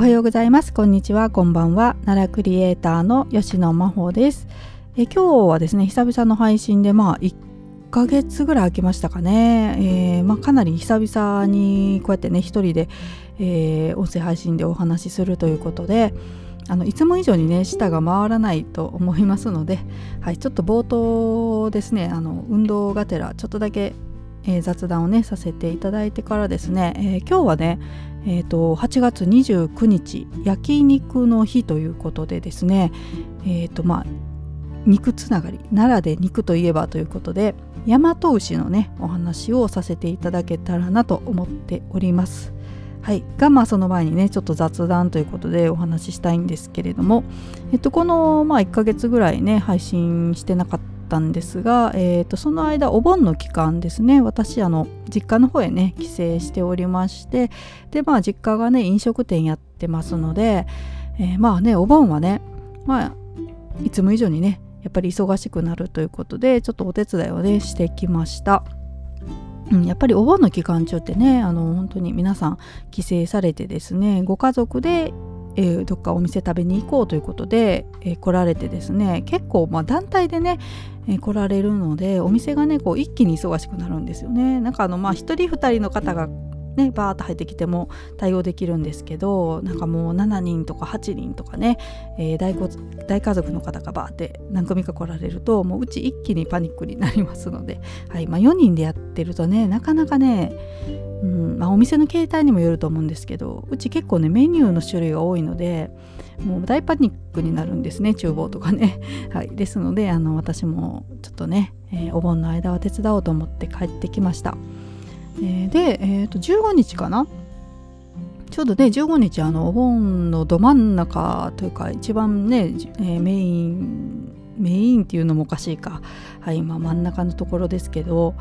おはようございます。こんにちは。こんばんは。奈良クリエイターの吉野真帆です。え今日はですね久々の配信でまあ1ヶ月ぐらい空きましたかね、えー、まあ、かなり久々にこうやってね一人で、えー、音声配信でお話しするということであのいつも以上にね舌が回らないと思いますので、はい、ちょっと冒頭ですねあの運動がてらちょっとだけ、えー、雑談をねさせていただいてからですね、えー、今日はねえーと、8月29日焼肉の日ということでですねえーとまあ肉つながり奈良で肉といえばということで大和牛のねお話をさせていただけたらなと思っております。はい、がまあその前にねちょっと雑談ということでお話ししたいんですけれども、えっと、この、まあ、1ヶ月ぐらいね配信してなかったたんですが、えー、とその間お盆の期間ですね私あの実家の方へね帰省しておりましてでまあ実家がね飲食店やってますので、えー、まあねお盆はねまあいつも以上にねやっぱり忙しくなるということでちょっとお手伝いをねしてきました。うん、やっぱりお盆の期間中ってねあの本当に皆さん帰省されてですねご家族で、えー、どっかお店食べに行こうということで、えー、来られてですね結構、まあ、団体でね、えー、来られるのでお店がねこう一気に忙しくなるんですよね。なんかあのまあ1人2人の方がねバーッと入ってきても対応できるんですけどなんかもう7人とか8人とかね、えー、大大家族の方がバーって何組か来られるともううち一気にパニックになりますので、はいまあ、4人でやってるとねなかなかねうんまあ、お店の形態にもよると思うんですけどうち結構ねメニューの種類が多いのでもう大パニックになるんですね厨房とかね、はい、ですのであの私もちょっとね、えー、お盆の間は手伝おうと思って帰ってきました。えー、で、えー、と15日かな？ちょうどね15日あのお盆のど真ん中というか一番ね、えー、メインメインっていうのもおかしいか、はい、まあ、真ん中のところですけど、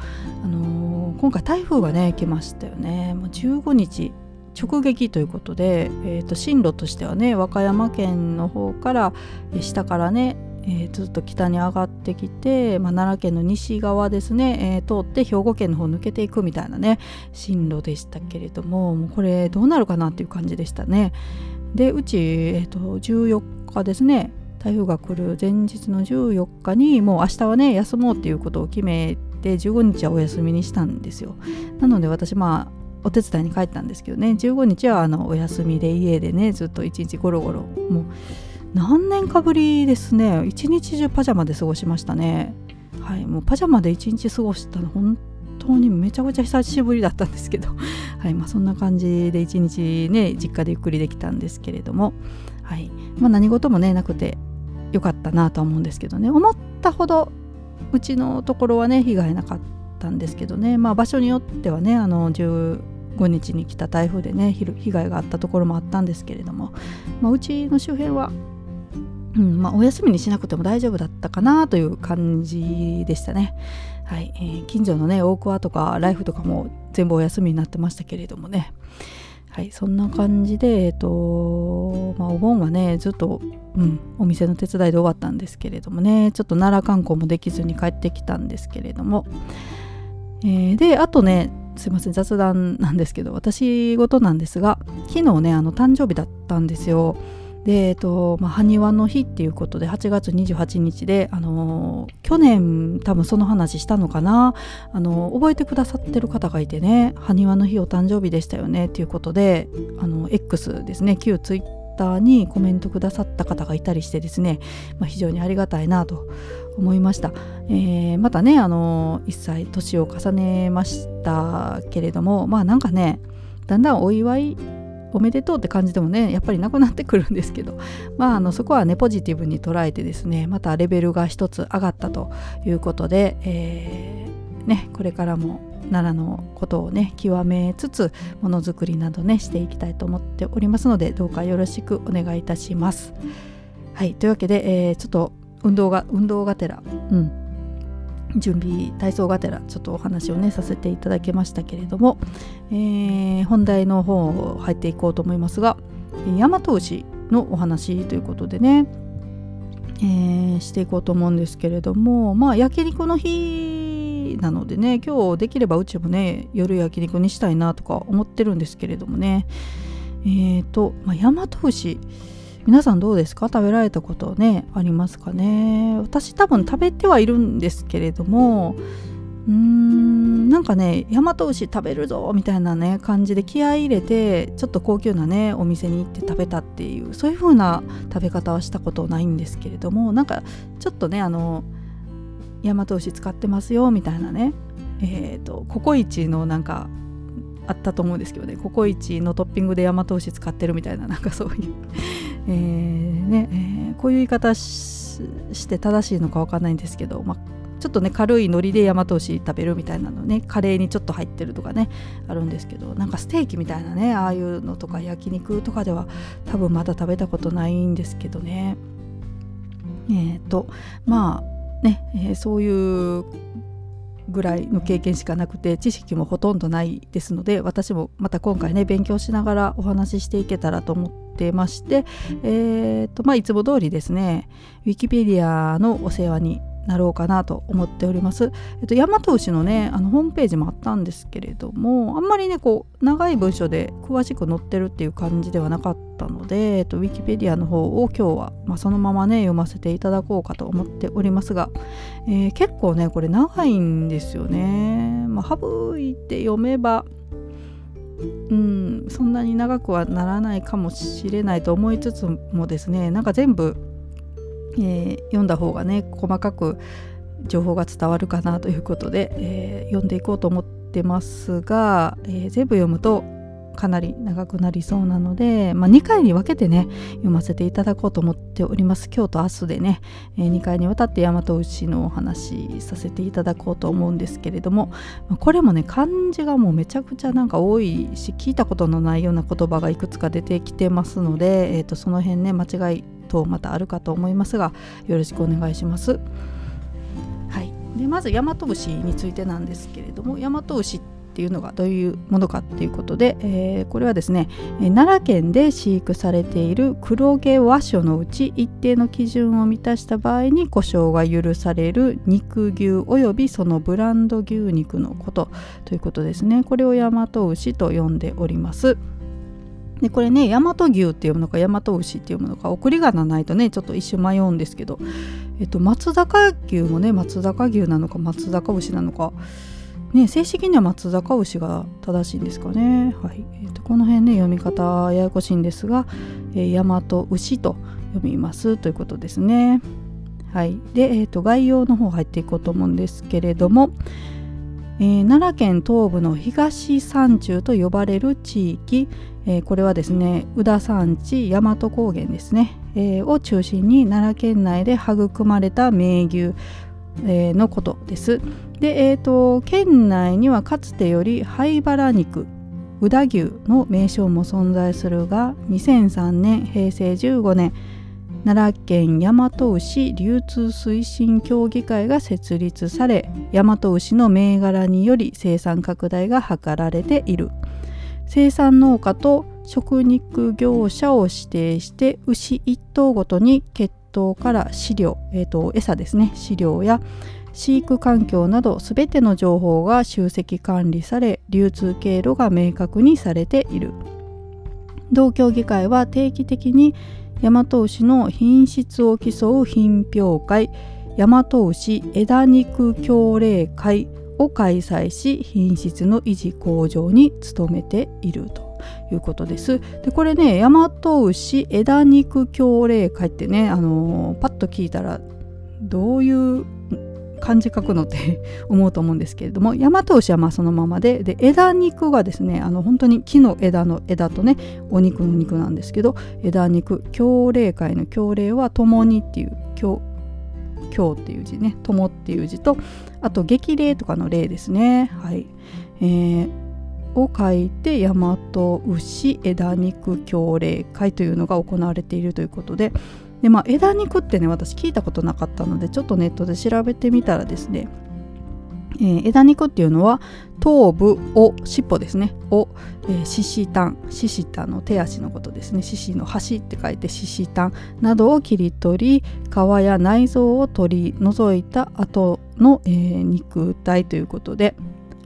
あのー、今回台風がね来ましたよねもう15日直撃ということで、えー、と進路としてはね和歌山県の方から下からねえー、ずっと北に上がってきて、まあ、奈良県の西側ですね、えー、通って兵庫県の方抜けていくみたいなね進路でしたけれどももうこれどうなるかなっていう感じでしたね。でうち、えーと、14日ですね台風が来る前日の14日にもう明日はね休もうっていうことを決めてて15日はお休みにしたんですよ。なので私まあお手伝いに帰ったんですけどね。15日はあのお休みで家でねずっと一日ゴロゴロもう何年かぶりですね。一日中パジャマで過ごしましたね。はいもうパジャマで一日過ごしたの本当にめちゃくちゃ久しぶりだったんですけど。はいまあそんな感じで一日ね実家でゆっくりできたんですけれども。はいまあ何事もねなくてよかったなとは思うんですけどね。思ったほどうちのところはね被害なかったんですけどねまあ場所によってはねあの15日に来た台風でね被害があったところもあったんですけれども、まあ、うちの周辺はうんまあ、お休みにしなくても大丈夫だったかなという感じでしたね。はいえー、近所のね大桑とかライフとかも全部お休みになってましたけれどもね。はい、そんな感じで、えっとまあ、お盆はねずっと、うん、お店の手伝いで終わったんですけれどもねちょっと奈良観光もできずに帰ってきたんですけれども、えー、であとねすいません雑談なんですけど私事なんですが昨日ねあの誕生日だったんですよ。で、えっとまあ、埴輪の日っていうことで8月28日で、あの、去年多分その話したのかな、あの、覚えてくださってる方がいてね埴輪の日お誕生日でしたよねっていうことであの X ですね旧ツイッターにコメントくださった方がいたりしてですね、まあ、非常にありがたいなと思いました、えー、またねあの1歳年を重ねましたけれどもまあなんかねだんだんお祝いおめでとうって感じでもねやっぱりなくなってくるんですけど。まああのそこはねポジティブに捉えてですねまたレベルが一つ上がったということで、えー、ねこれからも奈良のことをね極めつつものづくりなどねしていきたいと思っておりますのでどうかよろしくお願いいたします。はいというわけで、えー、ちょっと運動が運動がてら。うん。準備体操がてらちょっとお話をねさせていただきましたけれども、えー、本題の方入っていこうと思いますが大和牛のお話ということでね、えー、していこうと思うんですけれどもまあ焼肉の日なのでね今日できればうちもね夜焼肉にしたいなとか思ってるんですけれどもね。えーと、まあ、大和牛皆さんどうですか？食べられたことねありますかね？私多分食べてはいるんですけれどもうーんなんかね大和牛食べるぞみたいなね感じで気合い入れてちょっと高級なねお店に行って食べたっていうそういう風な食べ方はしたことないんですけれどもなんかちょっとねあの大和牛使ってますよみたいなねえっ、ー、とココイチのなんかあったと思うんですけどね。ココイチのトッピングで大和牛使ってるみたいななんかそういう。え、ね、えー、こういう言い方して正しいのか分かんないんですけど、まあ、ちょっとね軽い海苔で大和牛食べるみたいなのねカレーにちょっと入ってるとかねあるんですけどなんかステーキみたいなねああいうのとか焼肉とかでは多分まだ食べたことないんですけどね。えっ、ー、とまあね、えー、そういうぐらいの経験しかなくて知識もほとんどないですので私もまた今回ね勉強しながらお話ししていけたらと思ってまして、えーとまあ、いつも通りですねウィキペディアのお世話になろうかなと思っております。えっと、大和牛のねあのホームページもあったんですけれどもあんまりねこう長い文章で詳しく載ってるっていう感じではなかったので、えっと、ウィキペディアの方を今日は、まあ、そのままね読ませていただこうかと思っておりますが、えー、結構ねこれ長いんですよね。まあ、省いて読めばうん、そんなに長くはならないかもしれないと思いつつもですねなんか全部えー、読んだ方がね細かく情報が伝わるかなということで、えー、読んでいこうと思ってますが、えー、全部読むとかなり長くなりそうなので、まあ、2回に分けてね読ませていただこうと思っております。今日と明日でね、えー、2回にわたって大和牛のお話させていただこうと思うんですけれどもこれもね漢字がもうめちゃくちゃなんか多いし聞いたことのないような言葉がいくつか出てきてますので、えー、とその辺ね間違い等またあるかと思いますがよろしくお願いします。はい、でまず大和牛についてなんですけれども大和牛っていうのがどういうものかっていうことで、えー、これはですね奈良県で飼育されている黒毛和種のうち一定の基準を満たした場合に故障が許される肉牛およびそのブランド牛肉のことということですねこれを大和牛と呼んでおります。でこれね大和牛っていうものか大和牛っていうものか送り仮名ないとねちょっと一瞬迷うんですけど、えっと、松坂牛もね松坂牛なのか松坂牛なのか、ね、正式には松坂牛が正しいんですかね、はい。えっと、この辺ね読み方ややこしいんですが、えー、大和牛と読みます。ということですね。はい、で、えーと、概要の方入っていこうと思うんですけれども、えー、奈良県東部の東山中と呼ばれる地域、えー、これはですね宇田山地大和高原ですね、えー、を中心に奈良県内で育まれた名牛、えー、のことです。で、えーと、県内にはかつてより灰原肉宇田牛の名称も存在するが2003年平成15年奈良県大和牛流通推進協議会が設立され大和牛の銘柄により生産拡大が図られている。生産農家と食肉業者を指定して牛1頭ごとに血統から飼料、えーと、餌ですね飼料や飼育環境など全ての情報が集積管理され流通経路が明確にされている同協議会は定期的に大和牛の品質を競う品評会大和牛枝肉協励会を開催し品質の維持向上に努めているということです。でこれね大和牛枝肉協励会ってね、あのー、パッと聞いたらどういう漢字書くのって 思うと思うんですけれども大和牛はまあそのままでで枝肉がですねあの本当に木の枝の枝とねお肉の肉なんですけど枝肉協励会の協励は共にっていう今日っていう字ね友っていう字とあと激励とかの例ですね。はい、えー、を書いて大和牛枝肉協励会というのが行われているということでで、まあ、枝肉ってね私聞いたことなかったのでちょっとネットで調べてみたらですねえー、枝肉っていうのは頭部を尻尾ですねを、え獅子炭獅子炭の手足のことですね獅子の端って書いて獅子炭などを切り取り皮や内臓を取り除いた後の、えー、肉体ということで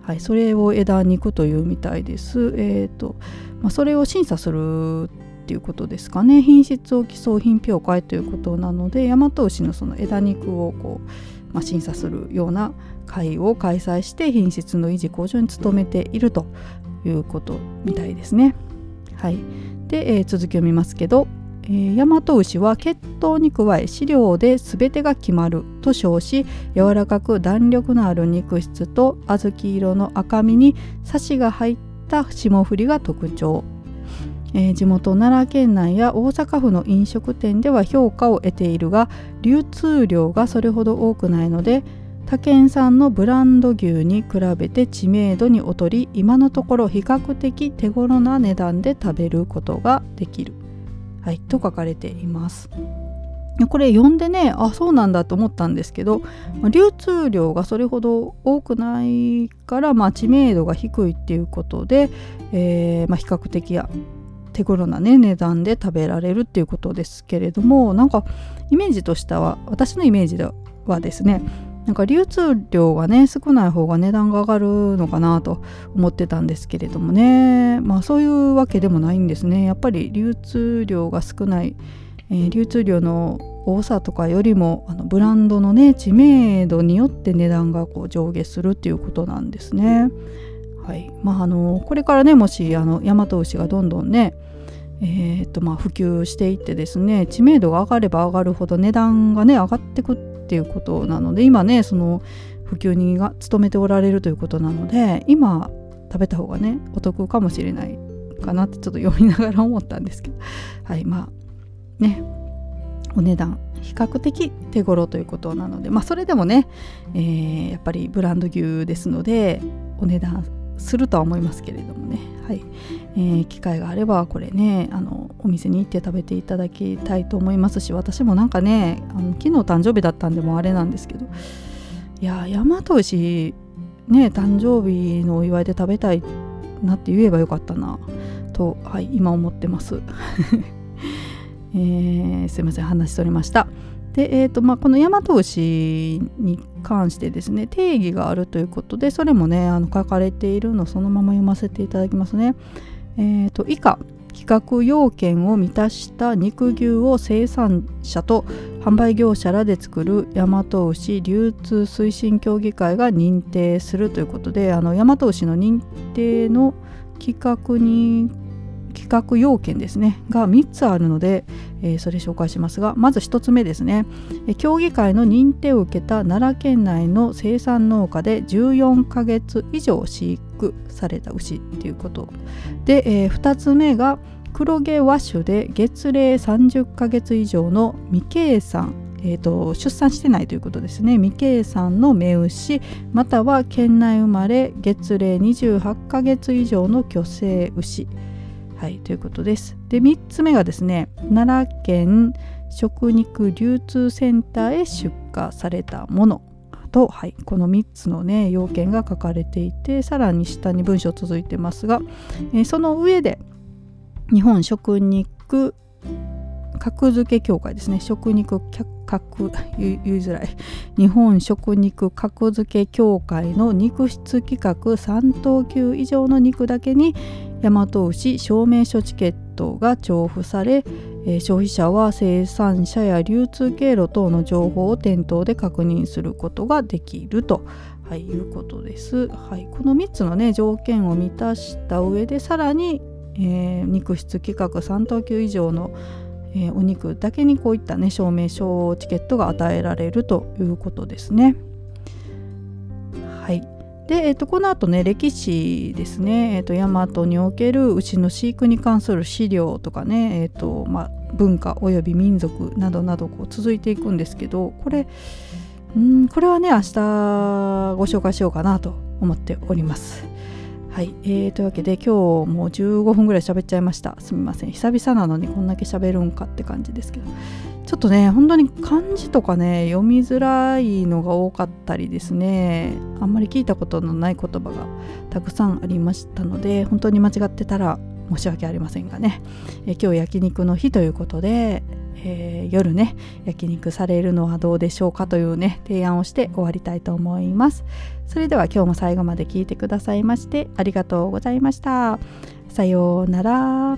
はい、それを枝肉というみたいです。えーとまあ、それを審査するっていうことですかね。品質を競う品評会ということなので大和牛のその枝肉をこう、まあ、審査するような会を開催して品質の維持向上に努めているということみたいですね。はい、で、えー、続きを見ますけど、え、大和牛は血統に加え飼料で全てが決まると称し柔らかく弾力のある肉質と小豆色の赤身にサシが入った霜降りが特徴。えー、地元奈良県内や大阪府の飲食店では評価を得ているが流通量がそれほど多くないので他県産のブランド牛に比べて知名度に劣り今のところ比較的手頃な値段で食べることができる、はい、と書かれています。これ読んでねあそうなんだと思ったんですけど、流通量がそれほど多くないから、まあ、知名度が低いっていうことで、えーまあ、比較的や手頃なね値段で食べられるっていうことですけれどもなんかイメージとしては私のイメージではですねなんか流通量がね少ない方が値段が上がるのかなと思ってたんですけれどもねまあそういうわけでもないんですねやっぱり流通量が少ない、えー、流通量の多さとかよりもあのブランドのね知名度によって値段がこう上下するっていうことなんですね。はい。まあ、あのこれからねもしあの大和牛がどんどんねえーとまあ、普及していってですね知名度が上がれば上がるほど値段がね上がってくっていうことなので今ねその普及にが努めておられるということなので今食べた方がねお得かもしれないかなってちょっと読みながら思ったんですけど。はい。まあねお値段比較的手頃ということなのでまあそれでもね、えー、やっぱりブランド牛ですのでお値段するとは思いますけれどもね、はいえー、機会があればこれねあのお店に行って食べていただきたいと思いますし私もなんかねあの昨日誕生日だったんでもあれなんですけどいや大和牛ね誕生日のお祝いで食べたいなって言えばよかったなと、はい、今思ってます。えー、すいません話しとりました。で、えーとまあ、この大和牛に関してですね定義があるということでそれもねあの書かれているのそのまま読ませていただきますね。えーと、以下規格要件を満たした肉牛を生産者と販売業者らで作る大和牛流通推進協議会が認定するということであの大和牛の認定の規格に企画要件ですねが3つあるので、えー、それ紹介しますがまず1つ目ですね。協議会の認定を受けた奈良県内の生産農家で14ヶ月以上飼育された牛っていうことで、えー、2つ目が黒毛和種で月齢30ヶ月以上の未計算えーと、出産してないということですね。未計算の目牛または県内生まれ月齢28ヶ月以上の去勢牛。はい、ということです。で3つ目がですね奈良県食肉流通センターへ出荷されたものと、はい、この3つのね要件が書かれていてさらに下に文章続いてますが、えー、その上で日本食肉格付け協会ですね。食肉格言いづらい。日本食肉格付け協会の肉質規格3等級以上の肉だけに大和牛証明書チケットが調布され、えー、消費者は生産者や流通経路等の情報を店頭で確認することができると、はい、いうことです。はい、この3つの、ね、条件を満たした上でさらに、えー、肉質規格3等級以上のえー、お肉だけにこういったね証明書チケットが与えられるということですね。はいで、えーと、この後ね歴史ですね、えーと、大和における牛の飼育に関する資料とかね、えーとまあ、文化および民族などなどこう続いていくんですけどこれんこれはね明日ご紹介しようかなと思っております。はい、えー、というわけで今日もう15分ぐらい喋っちゃいました。すみません。久々なのにこんだけ喋るんかって感じですけど。ちょっとね本当に漢字とかね読みづらいのが多かったりですね。あんまり聞いたことのない言葉がたくさんありましたので本当に間違ってたら申し訳ありませんがね、え今日焼肉の日ということでえー、夜ね焼肉されるのはどうでしょうかというね提案をして終わりたいと思います。それでは今日も最後まで聞いてくださいましてありがとうございました。さようなら。